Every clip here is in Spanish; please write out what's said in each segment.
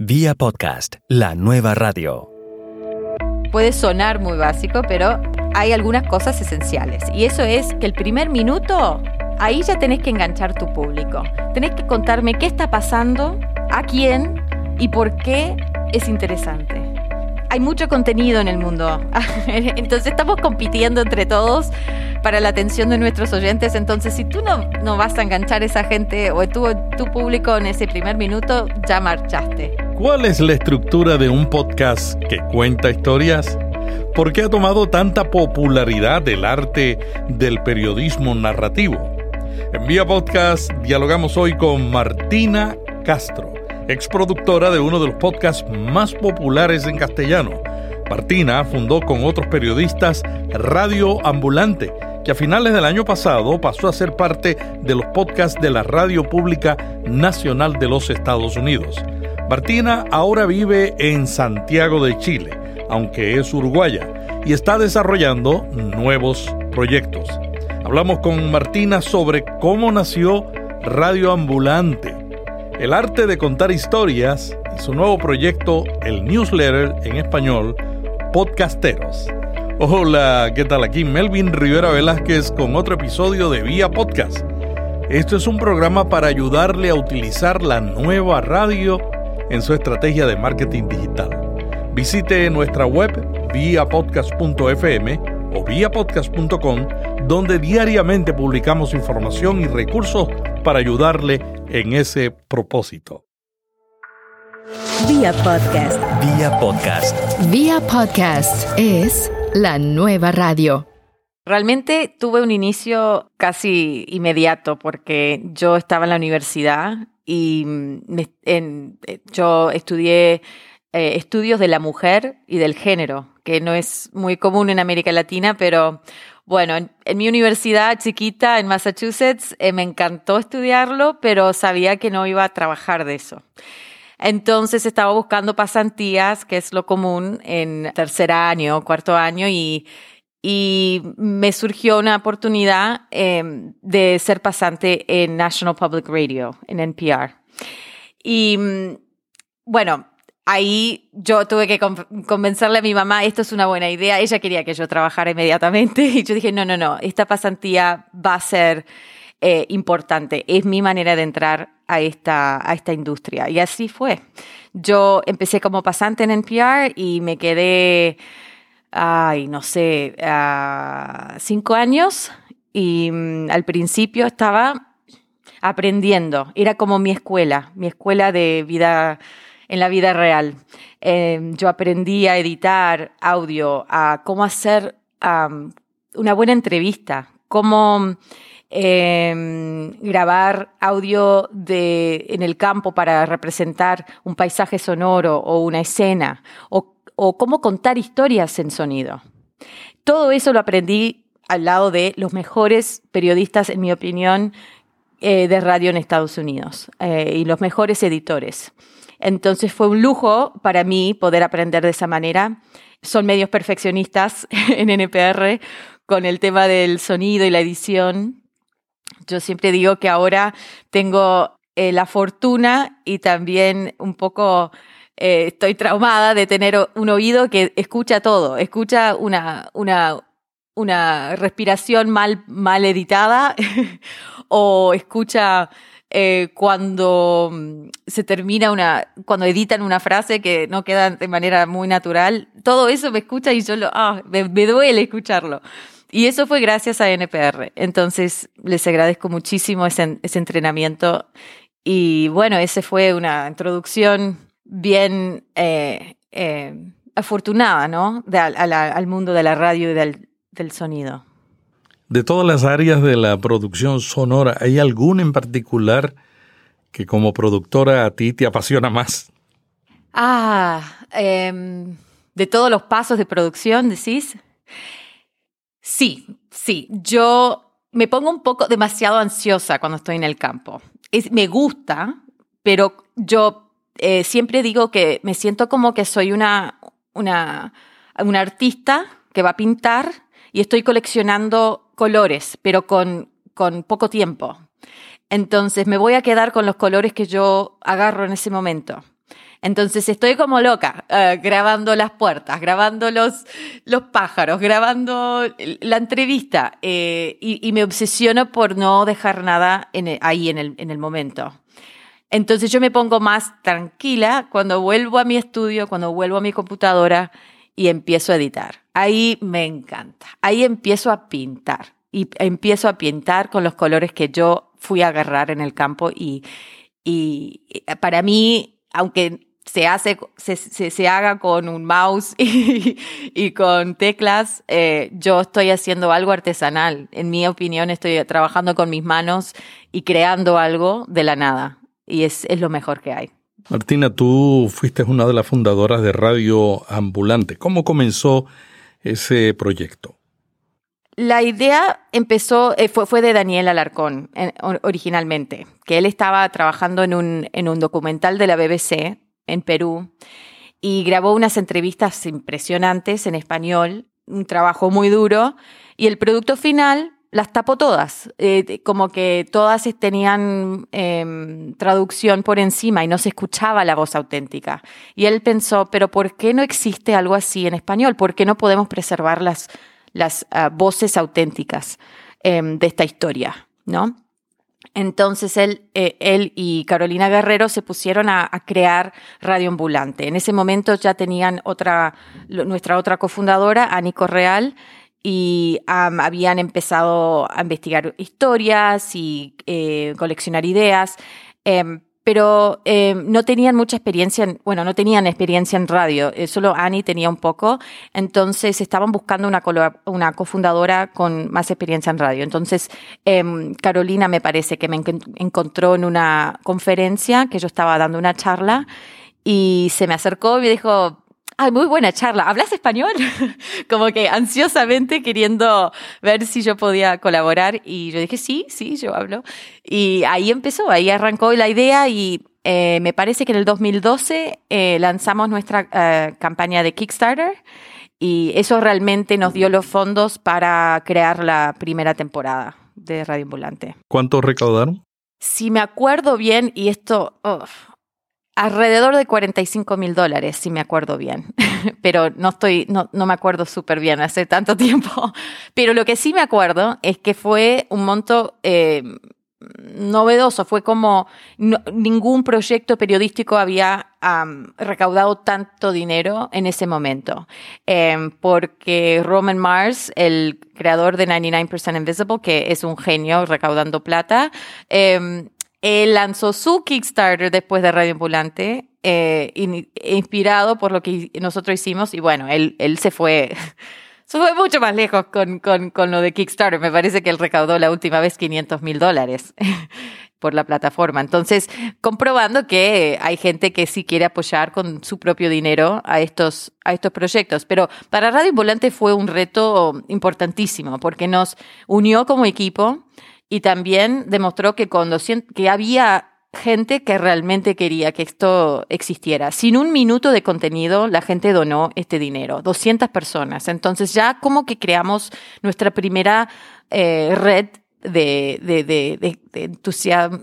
Vía podcast, la nueva radio. Puede sonar muy básico, pero hay algunas cosas esenciales. Y eso es que el primer minuto, ahí ya tenés que enganchar tu público. Tenés que contarme qué está pasando, a quién y por qué es interesante. Hay mucho contenido en el mundo. Entonces estamos compitiendo entre todos para la atención de nuestros oyentes. Entonces, si tú no, no vas a enganchar a esa gente o tu, tu público en ese primer minuto, ya marchaste. ¿Cuál es la estructura de un podcast que cuenta historias? ¿Por qué ha tomado tanta popularidad el arte del periodismo narrativo? En Vía Podcast dialogamos hoy con Martina Castro, exproductora de uno de los podcasts más populares en castellano. Martina fundó con otros periodistas Radio Ambulante, que a finales del año pasado pasó a ser parte de los podcasts de la Radio Pública Nacional de los Estados Unidos. Martina ahora vive en Santiago de Chile, aunque es uruguaya, y está desarrollando nuevos proyectos. Hablamos con Martina sobre cómo nació Radio Ambulante, el arte de contar historias y su nuevo proyecto, el newsletter en español, Podcasteros. Hola, ¿qué tal? Aquí Melvin Rivera Velázquez con otro episodio de Vía Podcast. Esto es un programa para ayudarle a utilizar la nueva radio en su estrategia de marketing digital. Visite nuestra web vía podcast.fm o vía podcast.com, donde diariamente publicamos información y recursos para ayudarle en ese propósito. Vía podcast. Vía podcast. Vía podcast es la nueva radio. Realmente tuve un inicio casi inmediato porque yo estaba en la universidad y en, eh, yo estudié eh, estudios de la mujer y del género, que no es muy común en América Latina, pero bueno, en, mi universidad chiquita en Massachusetts eh, me encantó estudiarlo, pero sabía que no iba a trabajar de eso. Entonces estaba buscando pasantías, que es lo común en tercer año, cuarto año, y y me surgió una oportunidad em, de ser pasante en National Public Radio, en NPR. Y mm, bueno, ahí yo tuve que convencerle a mi mamá, esto es una buena idea, ella quería que yo trabajara inmediatamente y yo dije, no, no, no, esta pasantía va a ser eh, importante, es mi manera de entrar a esta, a esta industria. Y así fue. Yo empecé como pasante en NPR y me quedé ay, no sé, cinco años y mm, al principio estaba aprendiendo. Era como mi escuela, mi escuela de vida en la vida real. Em, yo aprendí a editar audio, a cómo hacer una buena entrevista, cómo em, grabar audio en el campo para representar un paisaje sonoro o una escena, o o cómo contar historias en sonido. Todo eso lo aprendí al lado de los mejores periodistas, en mi opinión, eh, de radio en Estados Unidos eh, y los mejores editores. Entonces fue un lujo para mí poder aprender de esa manera. Son medios perfeccionistas en NPR con el tema del sonido y la edición. Yo siempre digo que ahora tengo eh, la fortuna y también un poco eh, estoy traumada de tener un oído que escucha todo, escucha una, una, una respiración mal, mal editada o escucha eh, cuando mm, se termina una, cuando editan una frase que no queda de manera muy natural, todo eso me escucha y yo lo, ah, me, duele escucharlo. Y eso fue gracias a NPR. Entonces, les agradezco muchísimo ese, ese entrenamiento. Y bueno, ese fue una introducción bien eh, eh, afortunada, ¿no? al mundo de la radio y del, del sonido. De todas las áreas de la producción sonora, ¿hay alguna en particular que como productora a ti te apasiona más? Ah, em, de todos los pasos de producción, decís. Sí, sí. Yo me pongo un poco demasiado ansiosa cuando estoy en el campo. Es, me gusta, pero yo eh, siempre digo que me siento como que soy una, una, una artista que va a pintar y estoy coleccionando colores, pero con, con poco tiempo. Entonces me voy a quedar con los colores que yo agarro en ese momento. Entonces estoy como loca, eh, grabando las puertas, grabando los, los pájaros, grabando la entrevista eh, y, me obsesiono por no dejar nada ahí en el, en el momento. Entonces yo me pongo más tranquila cuando vuelvo a mi estudio, cuando vuelvo a mi computadora y empiezo a editar. Ahí me encanta. Ahí empiezo a pintar y empiezo a pintar con los colores que yo fui a agarrar en el campo y, y para mí, aunque se hace, se, se, haga con un mouse y, con teclas, eh, yo estoy haciendo algo artesanal. En mi opinión, estoy trabajando con mis manos y creando algo de la nada. Y es, es lo mejor que hay. Martina, tú fuiste una de las fundadoras de Radio Ambulante. ¿Cómo comenzó ese proyecto? La idea empezó, eh, fue, fue, de Daniel Alarcón originalmente, que él estaba trabajando en un, en un documental de la BBC en Perú y grabó unas entrevistas impresionantes en español, un trabajo muy duro y el producto final las tapó todas, eh, como que todas tenían em, traducción por encima y no se escuchaba la voz auténtica. Y él pensó, pero ¿por qué no existe algo así en español? ¿Por qué no podemos preservar las, las ah, voces auténticas em, de esta historia? ¿No? Entonces él, eh, él y Carolina Guerrero se pusieron a, crear Radio Ambulante. En ese momento ya tenían otra, nuestra otra cofundadora, Ani Correal, y habían empezado a investigar historias y eh, coleccionar ideas. Em, pero eh, no tenían mucha experiencia, en, bueno, no tenían experiencia en radio, eh, solo Annie tenía un poco, entonces estaban buscando una, una cofundadora con más experiencia en radio. Entonces, eh, Carolina me parece que me encontró en una conferencia que yo estaba dando una charla y se me acercó y me dijo, Ay, muy buena charla. ¿Hablas español? Como que ansiosamente queriendo ver si yo podía colaborar. Y yo dije, sí, sí, yo hablo. Y ahí empezó, ahí arrancó la idea y eh, me parece que en el 2012 eh, lanzamos nuestra eh, campaña de Kickstarter y eso realmente nos dio los fondos para crear la primera temporada de Radio Ambulante. ¿Cuánto recaudaron? Si me acuerdo bien, y esto, Alrededor de 45 mil dólares, si me acuerdo bien, pero no estoy, no, no me acuerdo súper bien, hace tanto tiempo. Pero lo que sí me acuerdo es que fue un monto eh, novedoso, fue como ningún proyecto periodístico había recaudado tanto dinero en ese momento, em, porque Roman Mars, el creador de 99% Invisible, que es un genio recaudando plata, em, él lanzó su Kickstarter después de Radio Ambulante, eh, inspirado por lo que nosotros hicimos. Y bueno, él, él se fue, se fue mucho más lejos con, con, con lo de Kickstarter. Me parece que él recaudó la última vez 500 mil dólares por la plataforma. Entonces, comprobando que hay gente que sí quiere apoyar con su propio dinero a estos, a estos proyectos. Pero para Radio Ambulante fue un reto importantísimo porque nos unió como equipo y también demostró que, cuando, que había gente que realmente quería que esto existiera. Sin un minuto de contenido, la gente donó este dinero, 200 personas. Entonces ya como que creamos nuestra primera eh, red de, de, de, de entusiasmo,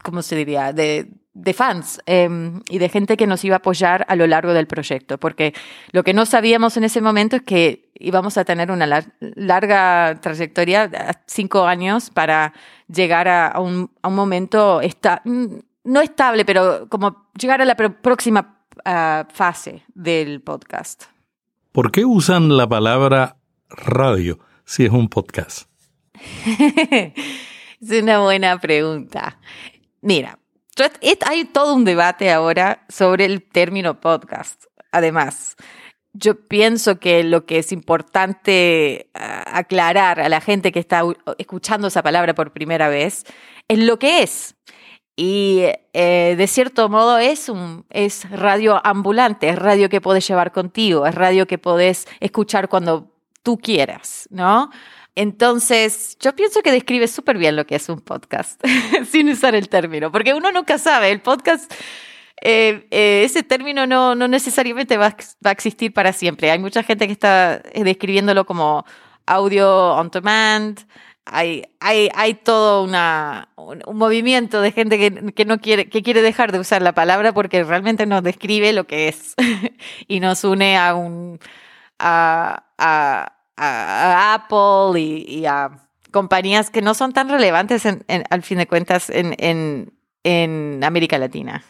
¿cómo se diría? De, de fans em, y de gente que nos iba a apoyar a lo largo del proyecto, porque lo que no sabíamos en ese momento es que íbamos a tener una larga trayectoria, cinco años, para llegar a, un, a un, momento esta, no estable, pero como llegar a la próxima ah, fase del podcast. ¿Por qué usan la palabra radio si es un podcast? es una buena pregunta. Mira, hay todo un debate ahora sobre el término podcast. Además, yo pienso que lo que es importante ah, aclarar a la gente que está escuchando esa palabra por primera vez es lo que es. Y eh, de cierto modo es, un, es radio ambulante, es radio que puedes llevar contigo, es radio que podés escuchar cuando tú quieras, ¿no? Entonces, yo pienso que describe súper bien lo que es un podcast, sin usar el término, porque uno nunca sabe, el podcast, eh, eh, ese término no, no necesariamente va, va, a existir para siempre. Hay mucha gente que está eh, describiéndolo como audio on demand, hay, hay, hay todo una, un, movimiento de gente que, que, no quiere, que quiere dejar de usar la palabra porque realmente nos describe lo que es y nos une a un a, a, Apple y, a compañías que no son tan relevantes en, en, al fin de cuentas en, en, en América Latina.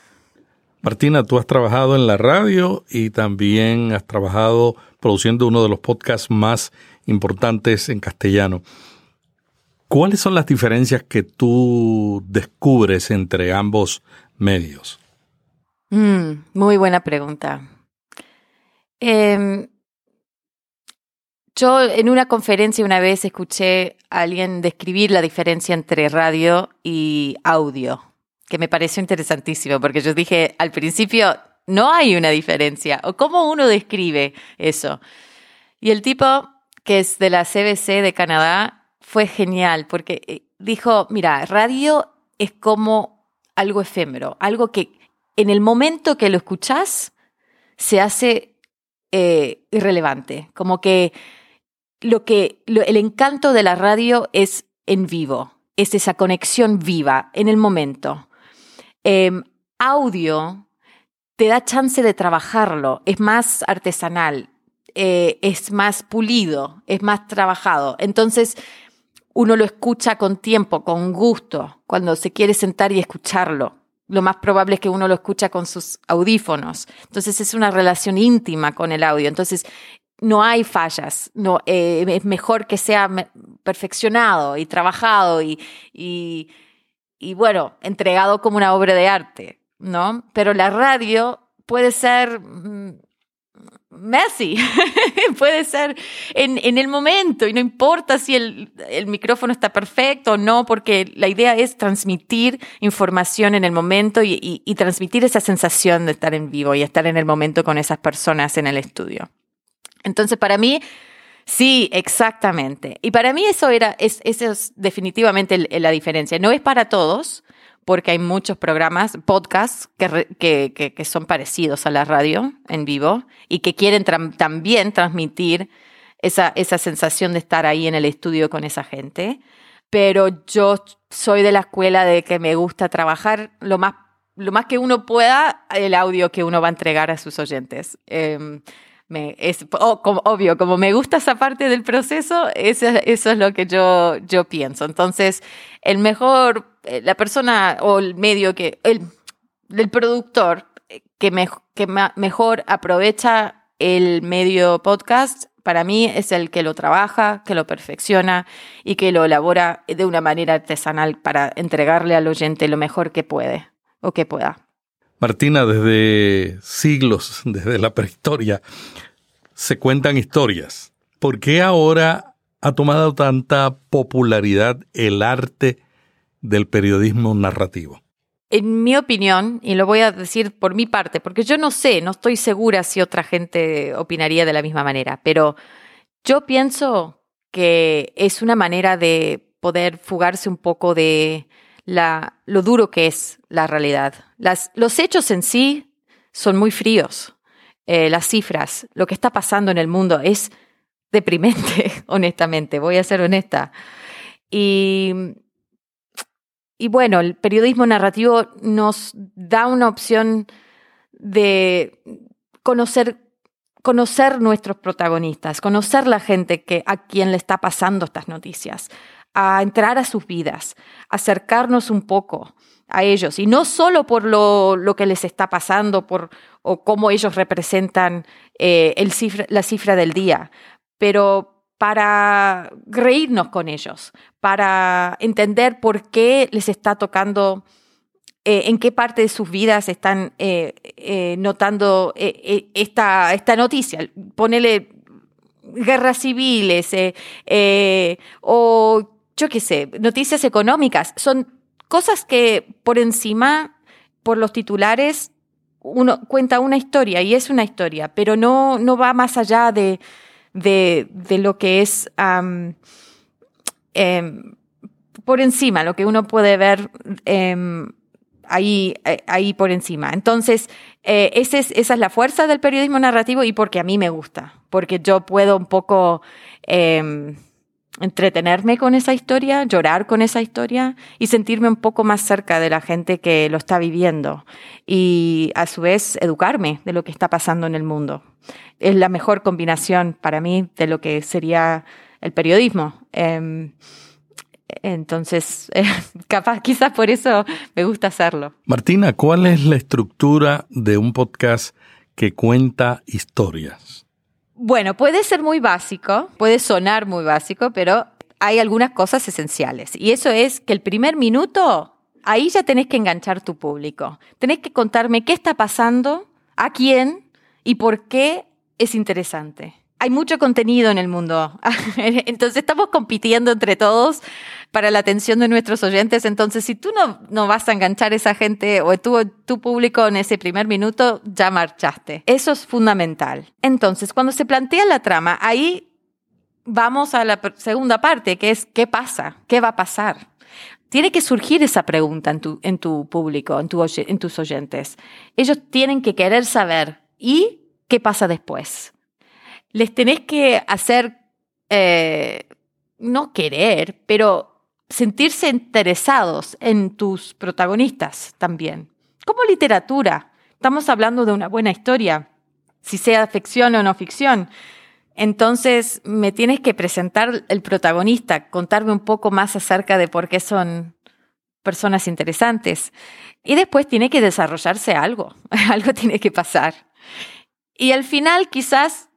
Martina, tú has trabajado en la radio y también has trabajado produciendo uno de los podcasts más importantes en castellano. ¿Cuáles son las diferencias que tú descubres entre ambos medios? Mm, muy buena pregunta. Eh, yo en una conferencia una vez escuché a alguien describir la diferencia entre radio y audio, que me pareció interesantísimo, porque yo dije al principio, no hay una diferencia, o cómo uno describe eso. Y el tipo, que es de la CBC de Canadá, fue genial porque eh, dijo, mira, radio es como algo efímero, algo que en el momento que lo escuchas se hace eh, irrelevante, como que lo que el encanto de la radio es en vivo, es esa conexión viva en el momento. Eh, audio te da chance de trabajarlo, es más artesanal, eh, es más pulido, es más trabajado. Entonces, uno lo escucha con tiempo, con gusto, cuando se quiere sentar y escucharlo. Lo más probable es que uno lo escucha con sus audífonos. Entonces es una relación íntima con el audio. Entonces no hay fallas. Eh, es mejor que sea perfeccionado y trabajado y, y bueno, entregado como una obra de arte, ¿no? Pero la radio puede ser mm, messy, puede ser en, en, el momento y no importa si el, el, micrófono está perfecto o no, porque la idea es transmitir información en el momento y, y, y, transmitir esa sensación de estar en vivo y estar en el momento con esas personas en el estudio. Entonces, para mí, sí, exactamente. Y para mí eso era, es, es definitivamente la diferencia. No es para todos, porque hay muchos programas, podcasts, que, que, que, son parecidos a la radio en vivo y que quieren también transmitir esa, esa sensación de estar ahí en el estudio con esa gente. Pero yo soy de la escuela de que me gusta trabajar lo más, lo más que uno pueda el audio que uno va a entregar a sus oyentes. Eh, me, es oh, como, obvio, como me gusta esa parte del proceso, eso, es lo que yo, yo pienso. Entonces, el mejor, eh, la persona o el medio que, el, el productor que, me, que mejor aprovecha el medio podcast, para mí es el que lo trabaja, que lo perfecciona y que lo elabora de una manera artesanal para entregarle al oyente lo mejor que puede o que pueda. Martina, desde siglos, desde la prehistoria, se cuentan historias. ¿Por qué ahora ha tomado tanta popularidad el arte del periodismo narrativo? En mi opinión, y lo voy a decir por mi parte, porque yo no sé, no estoy segura si otra gente opinaría de la misma manera, pero yo pienso que es una manera de poder fugarse un poco de la, lo duro que es la realidad. Los hechos en sí son muy fríos. Eh, las cifras, lo que está pasando en el mundo es deprimente, honestamente, voy a ser honesta. Y, y bueno, el periodismo narrativo nos da una opción de conocer conocer nuestros protagonistas, conocer la gente que, a quien le está pasando estas noticias, a entrar a sus vidas, acercarnos un poco a ellos, y no solo por lo, lo que les está pasando, por, o cómo ellos representan eh, el cifra, la cifra del día, pero para reírnos con ellos, para entender por qué les está tocando, eh, en qué parte de sus vidas están eh, eh notando eh, esta, esta noticia. Ponele guerras civiles o yo qué sé, noticias económicas. Son cosas que por encima, por los titulares, uno cuenta una historia y es una historia, pero no, no va más allá de, de, lo que es eh, por encima, lo que uno puede ver eh, ahí, ahí por encima. Entonces, eh, esa es la fuerza del periodismo narrativo y porque a mí me gusta, porque yo puedo un poco entretenerme con esa historia, llorar con esa historia y sentirme un poco más cerca de la gente que lo está viviendo y a su vez educarme de lo que está pasando en el mundo. Es la mejor combinación para mí de lo que sería el periodismo. Em, entonces, capaz, quizás por eso me gusta hacerlo. Martina, ¿cuál es la estructura de un podcast que cuenta historias? Bueno, puede ser muy básico, puede sonar muy básico, pero hay algunas cosas esenciales. Y eso es que el primer minuto, ahí ya tenés que enganchar tu público. Tenés que contarme qué está pasando, a quién y por qué es interesante hay mucho contenido en el mundo. Entonces estamos compitiendo entre todos para la atención de nuestros oyentes. Entonces, si tú no, no vas a enganchar a esa gente o tu, tu público en ese primer minuto, ya marchaste. Eso es fundamental. Entonces, cuando se plantea la trama, ahí vamos a la segunda parte, que es ¿qué pasa? ¿Qué va a pasar? Tiene que surgir esa pregunta en tu, en tu público, en, tu, en tus oyentes. Ellos tienen que querer saber ¿y qué pasa después? les tenés que hacer, eh, no querer, pero sentirse interesados en tus protagonistas también. Como literatura, estamos hablando de una buena historia, si sea ficción o no ficción. Entonces me tienes que presentar el protagonista, contarme un poco más acerca de por qué son personas interesantes. Y después tiene que desarrollarse algo, algo tiene que pasar. Y al final quizás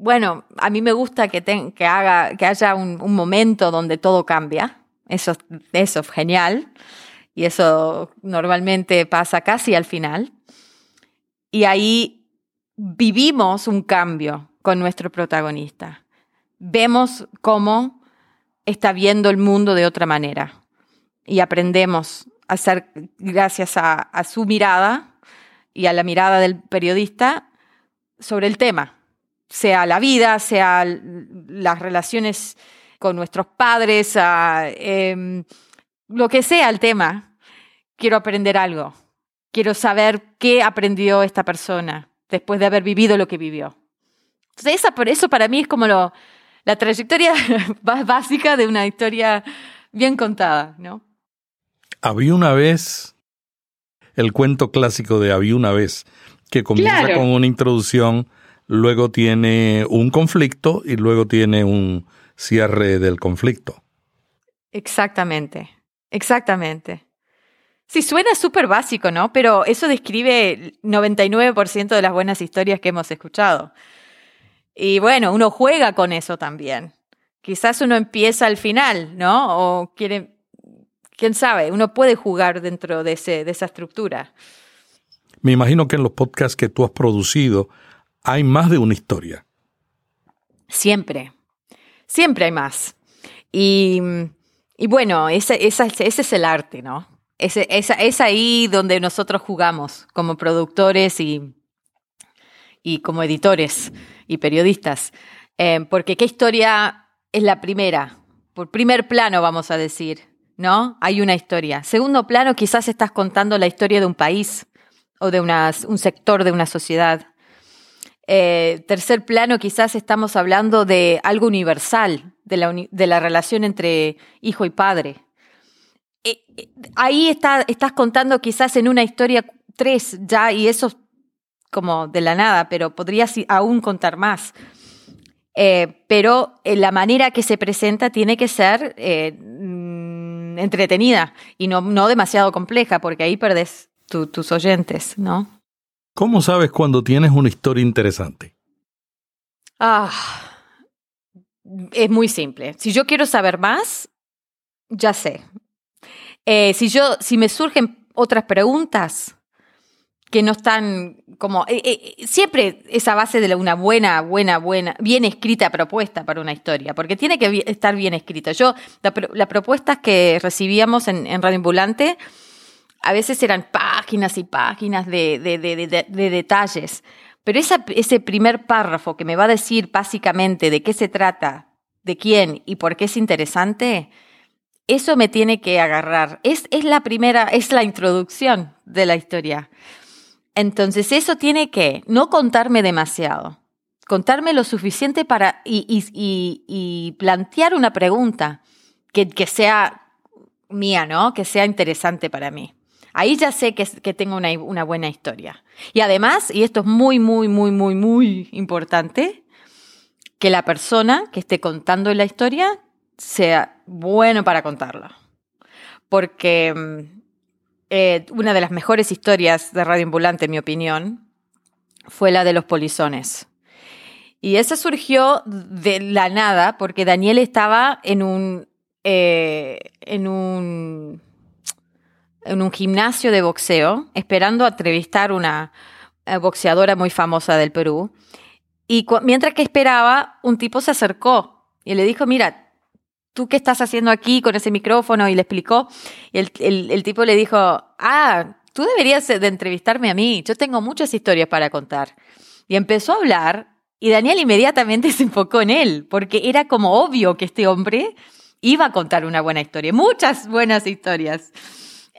bueno, a mí me gusta que, que, haga, que haya un, momento donde todo cambia. Eso, eso es genial. Y eso normalmente pasa casi al final. Y ahí vivimos un cambio con nuestro protagonista. Vemos cómo está viendo el mundo de otra manera. Y aprendemos a hacer, gracias a su mirada y a la mirada del periodista, sobre el tema sea la vida, sea las relaciones con nuestros padres, em, lo que sea el tema, quiero aprender algo. Quiero saber qué aprendió esta persona después de haber vivido lo que vivió. Entonces, esa, eso para mí es como lo, la trayectoria básica de una historia bien contada, ¿no? Había una vez, el cuento clásico de Había una vez, que comienza con una introducción luego tiene un conflicto y luego tiene un cierre del conflicto. Exactamente, exactamente. Sí, suena súper básico, ¿no? Pero eso describe el 99% de las buenas historias que hemos escuchado. Y bueno, uno juega con eso también. Quizás uno empieza al final, ¿no? O quiere, quién sabe, uno puede jugar dentro de, ese, de esa estructura. Me imagino que en los podcasts que tú has producido, hay más de una historia. Siempre, siempre hay más. Y, bueno, ese, es el arte, ¿no? Ese, es ahí donde nosotros jugamos como productores y, y como editores y periodistas. Eh, porque qué historia es la primera, por primer plano vamos a decir, ¿no? Hay una historia. Segundo plano, quizás estás contando la historia de un país o de un sector de una sociedad. Eh, tercer plano, quizás estamos hablando de algo universal, de la, relación entre hijo y padre. Eh, eh, ahí está, estás contando quizás en una historia tres ya, y eso como de la nada, pero podrías aún contar más. pero la manera que se presenta tiene que ser mm, entretenida y no, no demasiado compleja, porque ahí perdes tus oyentes, ¿no? ¿Cómo sabes cuando tienes una historia interesante? Ah, es muy simple. Si yo quiero saber más, ya sé. Eh, si yo, si me surgen otras preguntas que no están como eh, eh, siempre esa base de una buena, buena, buena, bien escrita propuesta para una historia, porque tiene que estar bien escrita. Yo las la propuestas que recibíamos en, en Radio Ambulante a veces eran páginas y páginas de, detalles, pero ese primer párrafo que me va a decir básicamente de qué se trata, de quién y por qué es interesante, eso me tiene que agarrar. Es, la primera, es la introducción de la historia. Entonces eso tiene que no contarme demasiado, contarme lo suficiente para y, plantear una pregunta que, sea mía, ¿no? Que sea interesante para mí. Ahí ya sé que, que tengo una, buena historia. Y además, y esto es muy, muy, muy, muy, muy importante, que la persona que esté contando la historia sea bueno para contarla. Porque mm, eh, una de las mejores historias de Radio Ambulante, en mi opinión, fue la de los polizones. Y esa surgió de la nada porque Daniel estaba en un, eh, en un, en un gimnasio de boxeo esperando entrevistar a una eh, boxeadora muy famosa del Perú. Y mientras que esperaba, un tipo se acercó y le dijo, mira, ¿tú qué estás haciendo aquí con ese micrófono? Y le explicó. Y el, el tipo le dijo, ah, tú deberías de entrevistarme a mí, yo tengo muchas historias para contar. Y empezó a hablar y Daniel inmediatamente se enfocó en él, porque era como obvio que este hombre iba a contar una buena historia, muchas buenas historias.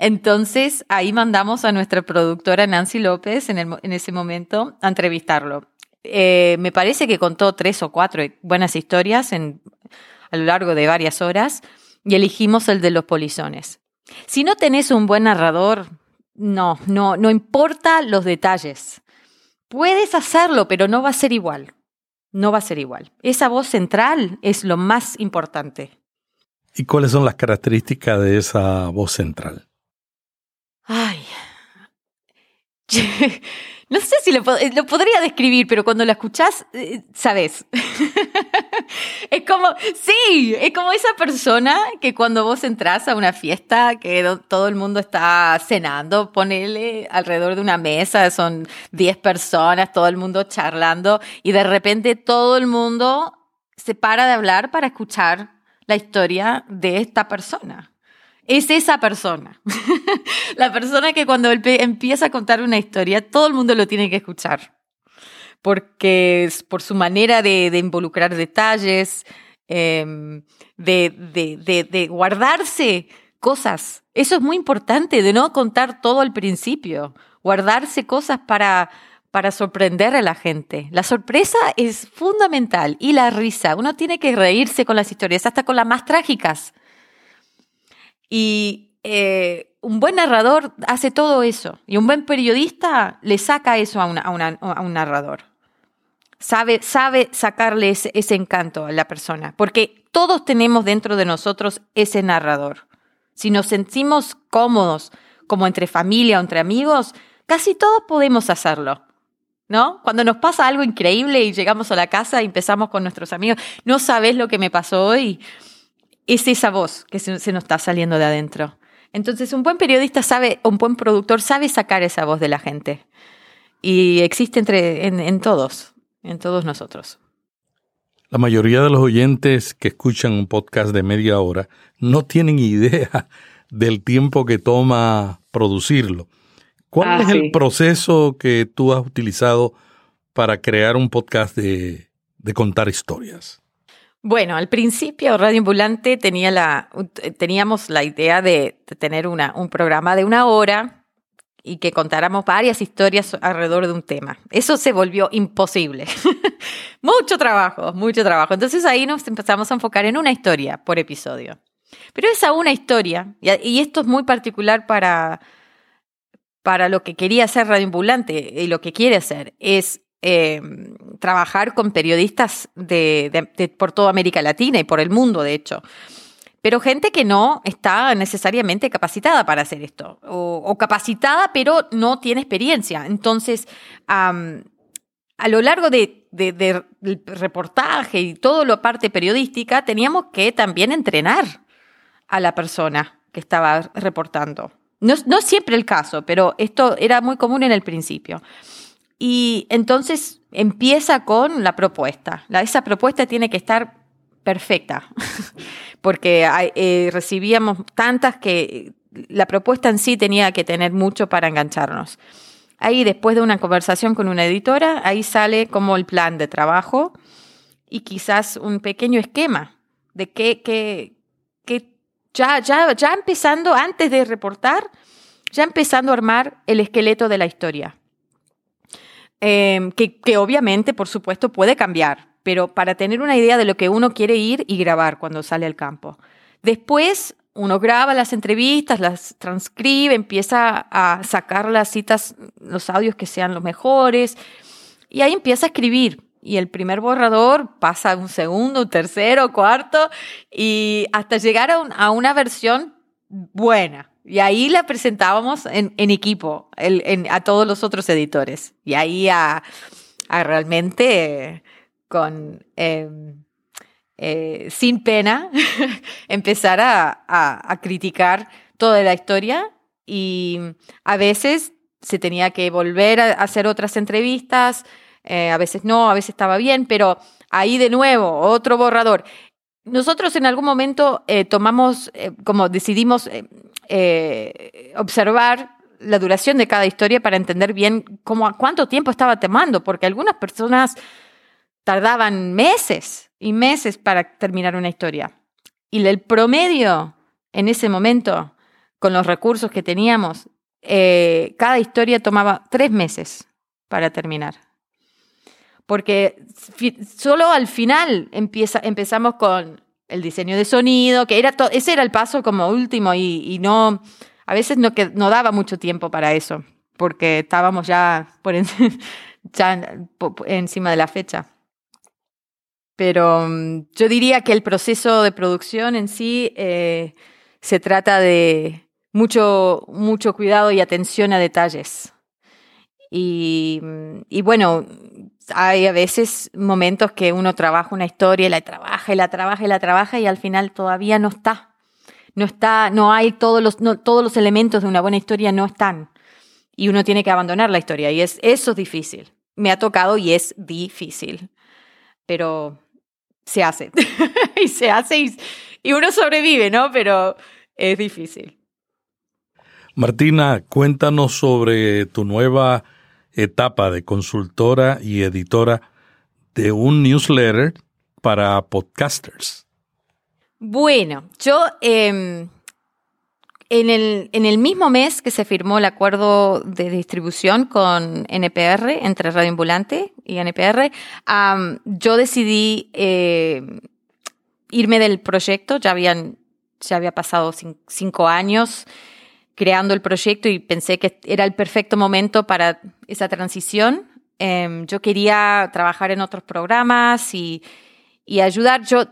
Entonces ahí mandamos a nuestra productora Nancy López en, ese momento a entrevistarlo. Eh, me parece que contó tres o cuatro buenas historias a lo largo de varias horas y elegimos el de los polizones. Si no tenés un buen narrador, no, no, no importa los detalles. Puedes hacerlo, pero no va a ser igual. No va a ser igual. Esa voz central es lo más importante. ¿Y cuáles son las características de esa voz central? Ay. No sé si lo, podría describir, pero cuando lo escuchás, eh, sabes. es como, sí, es como esa persona que cuando vos entras a una fiesta, que todo el mundo está cenando, ponele alrededor de una mesa, son 10 personas, todo el mundo charlando, y de repente todo el mundo se para de hablar para escuchar la historia de esta persona es esa persona. la persona que cuando empieza a contar una historia, todo el mundo lo tiene que escuchar. Porque es por su manera de, involucrar detalles, em, de, guardarse cosas. Eso es muy importante, de no contar todo al principio. Guardarse cosas para, para sorprender a la gente. La sorpresa es fundamental y la risa. Uno tiene que reírse con las historias, hasta con las más trágicas. Y eh, un buen narrador hace todo eso. Y un buen periodista le saca eso a, un narrador. Sabe, sabe sacarle ese, ese encanto a la persona. Porque todos tenemos dentro de nosotros ese narrador. Si nos sentimos cómodos, como entre familia o entre amigos, casi todos podemos hacerlo. ¿No? Cuando nos pasa algo increíble y llegamos a la casa y empezamos con nuestros amigos, no sabes lo que me pasó hoy es esa voz que se, nos está saliendo de adentro. Entonces, un buen periodista sabe, un buen productor sabe sacar esa voz de la gente. Y existe entre, en, todos, en todos nosotros. La mayoría de los oyentes que escuchan un podcast de media hora no tienen idea del tiempo que toma producirlo. ¿Cuál ah, es el proceso que tú has utilizado para crear un podcast de contar historias? Bueno, al principio Radio Ambulante tenía la, teníamos la idea de, tener una, un programa de una hora y que contáramos varias historias alrededor de un tema. Eso se volvió imposible. mucho trabajo, mucho trabajo. Entonces ahí nos empezamos a enfocar en una historia por episodio. Pero esa una historia, y esto es muy particular para, para lo que quería hacer Radio Ambulante y lo que quiere hacer, es Em, trabajar con periodistas de, por toda América Latina y por el mundo, de hecho. Pero gente que no está necesariamente capacitada para hacer esto, o, capacitada pero no tiene experiencia. Entonces, a lo largo de, reportaje y todo lo parte periodística, teníamos que también entrenar a la persona que estaba reportando. No, no siempre el caso, pero esto era muy común en el principio. Y entonces empieza con la propuesta. esa propuesta tiene que estar perfecta, porque eh, recibíamos tantas que la propuesta en sí tenía que tener mucho para engancharnos. Ahí, después de una conversación con una editora, ahí sale como el plan de trabajo y quizás un pequeño esquema de que, que ya, ya, ya empezando, antes de reportar, ya empezando a armar el esqueleto de la historia. Em, que, obviamente, por supuesto, puede cambiar, pero para tener una idea de lo que uno quiere ir y grabar cuando sale al campo. Después uno graba las entrevistas, las transcribe, empieza a sacar las citas, los audios que sean los mejores, y ahí empieza a escribir. Y el primer borrador pasa a un segundo, un tercero, cuarto, y hasta llegar a, una versión buena. Y ahí la presentábamos en, equipo, a todos los otros editores. Y ahí a, realmente con... Em, eh, sin pena, empezar a, criticar toda la historia y a veces se tenía que volver a hacer otras entrevistas, eh, a veces no, a veces estaba bien, pero ahí de nuevo, otro borrador. Nosotros en algún momento eh, tomamos, como decidimos observar la duración de cada historia para entender bien cómo, cuánto tiempo estaba tomando, porque algunas personas tardaban meses y meses para terminar una historia. Y el promedio en ese momento, con los recursos que teníamos, eh, cada historia tomaba tres meses para terminar. Porque solo al final empieza, empezamos con el diseño de sonido, que era ese era el paso como último y, no, a veces no, que, no daba mucho tiempo para eso, porque estábamos ya, por encima de la fecha. Pero mm, yo diría que el proceso de producción en sí eh, se trata de mucho, mucho cuidado y atención a detalles. Y, mm, y, bueno, hay a veces momentos que uno trabaja una historia y la trabaja y la trabaja y la trabaja y al final todavía no está. No está, no hay todos los, no, todos los elementos de una buena historia no están. Y uno tiene que abandonar la historia y es, eso es difícil. Me ha tocado y es difícil. Pero se hace. y se hace y, uno sobrevive, ¿no? Pero es difícil. Martina, cuéntanos sobre tu nueva etapa de consultora y editora de un newsletter para podcasters. Bueno, yo em, en el, en el mismo mes que se firmó el acuerdo de distribución con NPR, entre Radio Ambulante y NPR, yo decidí eh, irme del proyecto. Ya habían, ya había pasado cinco años creando el proyecto y pensé que era el perfecto momento para esa transición. Em, yo quería trabajar en otros programas y, y ayudar. Yo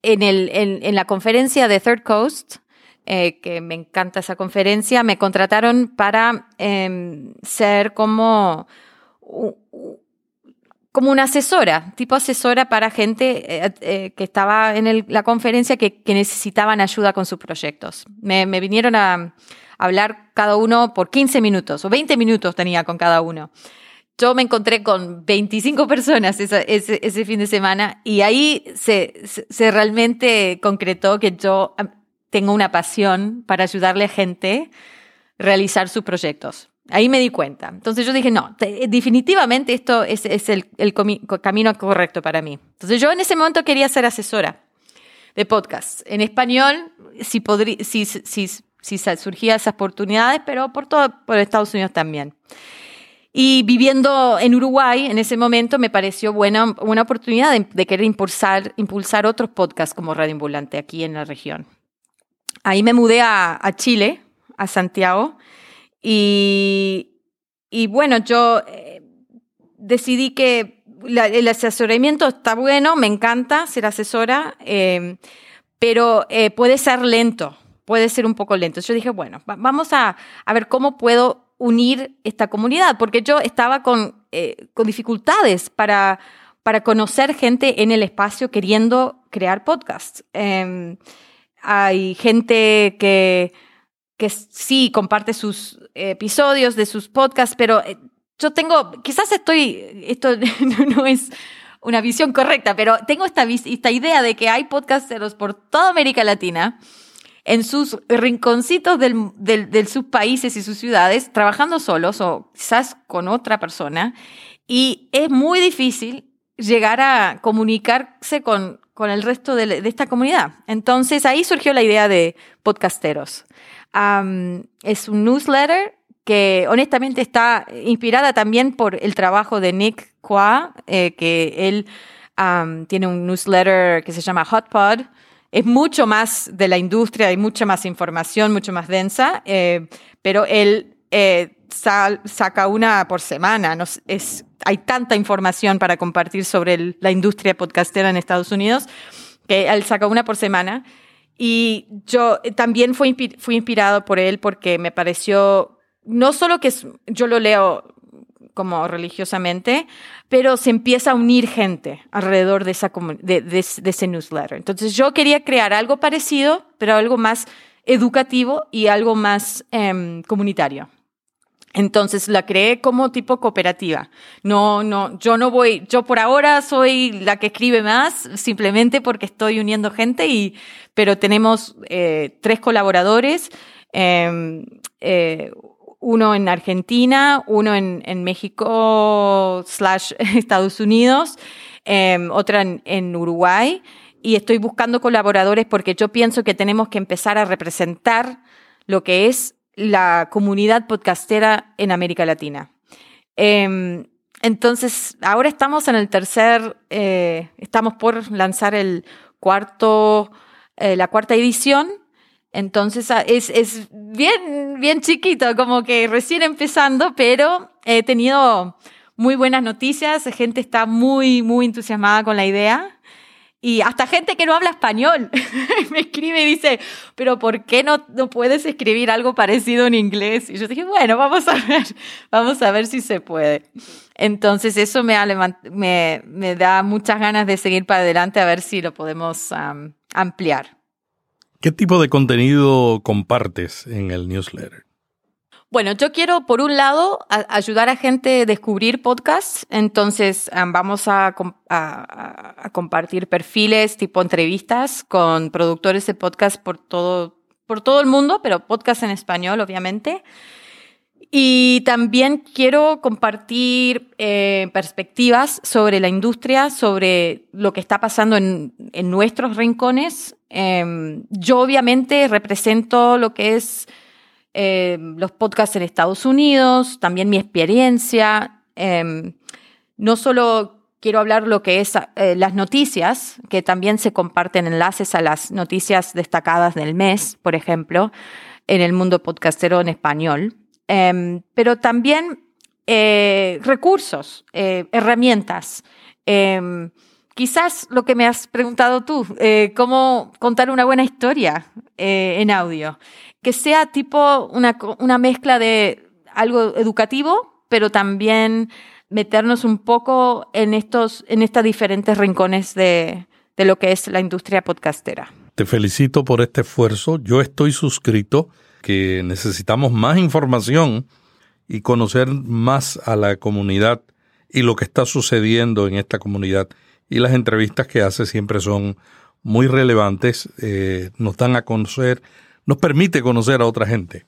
en, el, en, la conferencia de Third Coast, eh, que me encanta esa conferencia, me contrataron para em, ser como, como una asesora, tipo asesora para gente eh, eh, que estaba en la conferencia que, necesitaban ayuda con sus proyectos. Me, vinieron a, hablar cada uno por 15 minutos o 20 minutos tenía con cada uno. Yo me encontré con 25 personas ese, ese, fin de semana y ahí se, se realmente concretó que yo tengo una pasión para ayudarle a gente a realizar sus proyectos. Ahí me di cuenta. Entonces yo dije, no, definitivamente esto es, el, camino correcto para mí. Entonces yo en ese momento quería ser asesora de podcast en español, si, podría, si, si, si surgían esas oportunidades, pero por todo, por Estados Unidos también. Y viviendo en Uruguay, en ese momento me pareció buena una oportunidad de, de, querer impulsar, impulsar otros podcasts como Radio Ambulante aquí en la región ahí me mudé a, Chile, a Santiago, y, bueno, yo eh, decidí que el asesoramiento está bueno, me encanta ser asesora, em, pero eh, puede ser lento, puede ser un poco lento. Yo dije, bueno, vamos a, ver cómo puedo unir esta comunidad, porque yo estaba con, eh, con dificultades para, para conocer gente en el espacio queriendo crear podcasts. Em, hay gente que, que sí comparte sus episodios de sus podcasts, pero eh, yo tengo, quizás estoy, esto no es una visión correcta, pero tengo esta, esta idea de que hay podcasteros por toda América Latina en sus rinconcitos del, de sus países y sus ciudades, trabajando solos o quizás con otra persona, y es muy difícil llegar a comunicarse con, con el resto de, esta comunidad. Entonces ahí surgió la idea de podcasteros. es un newsletter que honestamente está inspirada también por el trabajo de Nick Qua, eh, que él tiene un newsletter que se llama Hot Pod. Es mucho más de la industria, hay mucha más información, mucho más densa, eh, pero él eh, saca una por semana. es, hay tanta información para compartir sobre la industria podcastera en Estados Unidos que él saca una por semana. Y yo también fui, fui inspirado por él porque me pareció no solo que yo lo leo como religiosamente, pero se empieza a unir gente alrededor de, esa, ese newsletter. Entonces yo quería crear algo parecido, pero algo más educativo y algo más em, comunitario. Entonces la creé como tipo cooperativa. No, no, yo no voy, yo por ahora soy la que escribe más, simplemente porque estoy uniendo gente y, pero tenemos eh, tres colaboradores. Em, eh, uno en Argentina, uno en, México slash Estados Unidos, em, otra en, Uruguay. Y estoy buscando colaboradores porque yo pienso que tenemos que empezar a representar lo que es la comunidad podcastera en América Latina. Em, entonces, ahora estamos en el tercer, eh, estamos por lanzar el cuarto, eh, la cuarta edición entonces ah, es, es bien, bien chiquito, como que recién empezando, pero he tenido muy buenas noticias, gente está muy, muy entusiasmada con la idea. Y hasta gente que no habla español me escribe y dice, pero ¿por qué no, no puedes escribir algo parecido en inglés? Y yo dije, bueno, vamos a ver, vamos a ver si se puede. Entonces eso me, da muchas ganas de seguir para adelante a ver si lo podemos ampliar. ¿Qué tipo de contenido compartes en el newsletter? Bueno, yo quiero, por un lado, ayudar a gente a descubrir podcasts. Entonces, vamos a, compartir perfiles tipo entrevistas con productores de podcast por todo, por todo el mundo, pero podcast en español, obviamente. Y también quiero compartir eh, perspectivas sobre la industria, sobre lo que está pasando en, nuestros rincones. Eh, yo obviamente represento lo que es eh, los podcasts en Estados Unidos, también mi experiencia. Em, no solo quiero hablar lo que es eh, las noticias, que también se comparten enlaces a las noticias destacadas del mes, por ejemplo, en el mundo podcastero en español. Em, pero también eh, recursos, eh, herramientas. Em, quizás lo que me has preguntado tú, eh, cómo contar una buena historia en audio, que sea tipo una, una mezcla de algo educativo, pero también meternos un poco en estos, en estas diferentes rincones de, de lo que es la industria podcastera. Te felicito por este esfuerzo. Yo estoy suscrito que necesitamos más información y conocer más a la comunidad y lo que está sucediendo en esta comunidad. Y las entrevistas que hace siempre son muy relevantes, eh, nos dan a conocer, nos permite conocer a otra gente.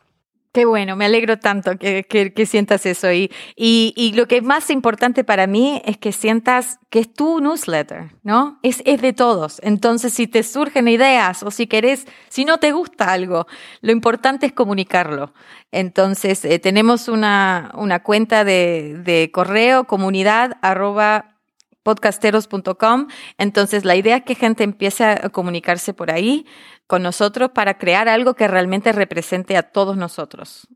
Qué bueno, me alegro tanto que, que, sientas eso. Y, y, y, lo que es más importante para mí es que sientas que es tu newsletter, ¿no? Es, es de todos. Entonces, si te surgen ideas o si querés, si no te gusta algo, lo importante es comunicarlo. Entonces, eh, tenemos una, una cuenta de, de correo comunidad arroba podcasteros.com. Entonces, la idea es que gente empiece a comunicarse por ahí con nosotros para crear algo que realmente represente a todos nosotros.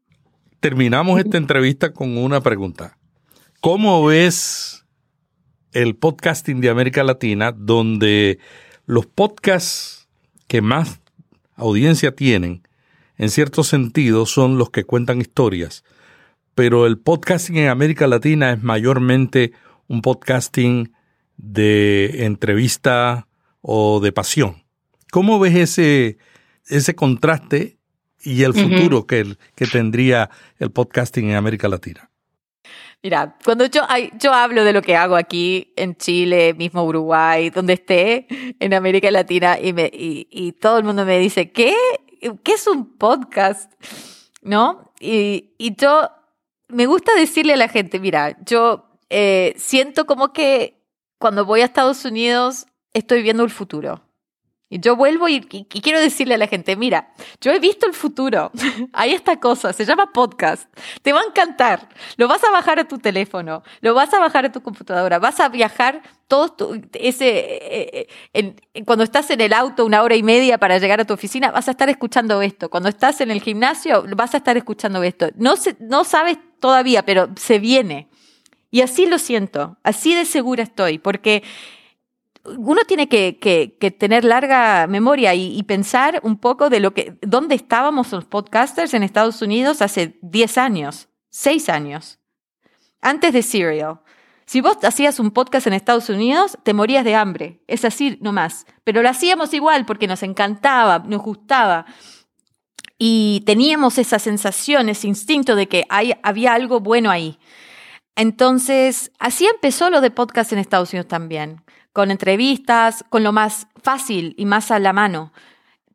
Terminamos esta entrevista con una pregunta. ¿Cómo ves el podcasting de América Latina donde los podcasts que más audiencia tienen, en cierto sentido, son los que cuentan historias? Pero el podcasting en América Latina es mayormente un podcasting de entrevista o de pasión. ¿Cómo ves ese, ese contraste y el futuro que, que tendría el podcasting en América Latina? Mira, cuando yo, yo hablo de lo que hago aquí en Chile, mismo Uruguay, donde esté, en América Latina, y, me, y, todo el mundo me dice, ¿qué? ¿Qué es un podcast? ¿No? Y, y yo me gusta decirle a la gente, mira, yo eh, siento como que cuando voy a Estados Unidos estoy viendo el futuro. Y yo vuelvo y, quiero decirle a la gente, mira, yo he visto el futuro. Hay esta cosa, se llama podcast. Te va a encantar. Lo vas a bajar a tu teléfono, lo vas a bajar a tu computadora, vas a viajar todo ese eh, eh, cuando estás en el auto una hora y media para llegar a tu oficina, vas a estar escuchando esto. Cuando estás en el gimnasio, vas a estar escuchando esto. No no sabes todavía, pero se viene. Y así lo siento, así de segura estoy, porque uno tiene que, tener larga memoria y, pensar un poco de lo que, dónde estábamos los podcasters en Estados Unidos hace 10 años, 6 años, antes de Serial. Si vos hacías un podcast en Estados Unidos, te morías de hambre. Es así nomás. Pero lo hacíamos igual porque nos encantaba, nos gustaba. Y teníamos esa sensación, ese instinto de que hay, había algo bueno ahí. Entonces, así empezó lo de podcast en Estados Unidos también con entrevistas, con lo más fácil y más a la mano.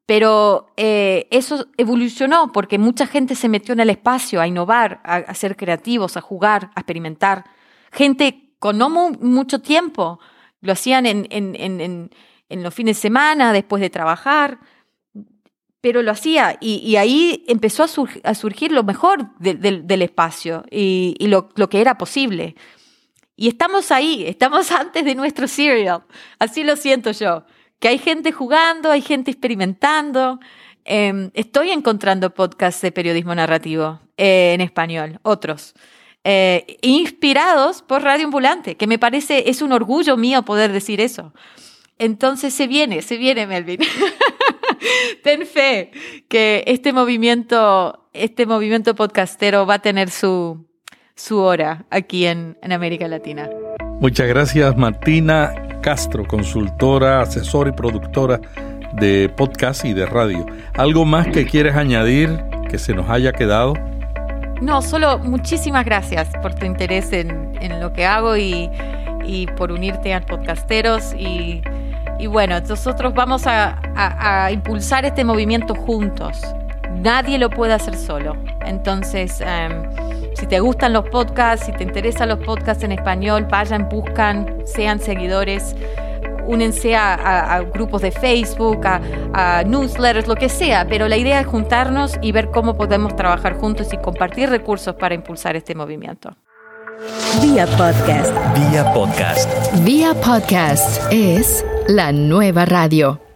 Pero eh, eso evolucionó porque mucha gente se metió en el espacio a innovar, a, ser creativos, a jugar, a experimentar. Gente con no mucho tiempo, lo hacían en, en, los fines de semana, después de trabajar, pero lo hacía y, ahí empezó a, surgir lo mejor del espacio y, lo, lo, que era posible. Y estamos ahí, estamos antes de nuestro serial. Así lo siento yo. Que hay gente jugando, hay gente experimentando. Em, estoy encontrando podcasts de periodismo narrativo eh, en español, otros. Eh, inspirados por Radio Ambulante, que me parece, es un orgullo mío poder decir eso. Entonces se viene, se viene, Melvin. Ten fe que este movimiento, este movimiento podcastero va a tener su, su hora aquí en, América Latina. Muchas gracias Martina Castro, consultora, asesora y productora de podcast y de radio. ¿Algo más que quieres añadir que se nos haya quedado? No, solo muchísimas gracias por tu interés en, lo que hago y, por unirte a podcasteros. Y, bueno, nosotros vamos a, impulsar este movimiento juntos. Nadie lo puede hacer solo. Entonces, em, si te gustan los podcasts, si te interesan los podcasts en español, vayan, buscan, sean seguidores, únense a, grupos de Facebook, a, newsletters, lo que sea, pero la idea es juntarnos y ver cómo podemos trabajar juntos y compartir recursos para impulsar este movimiento. Vía podcast. Vía podcast. Vía podcast es la nueva radio.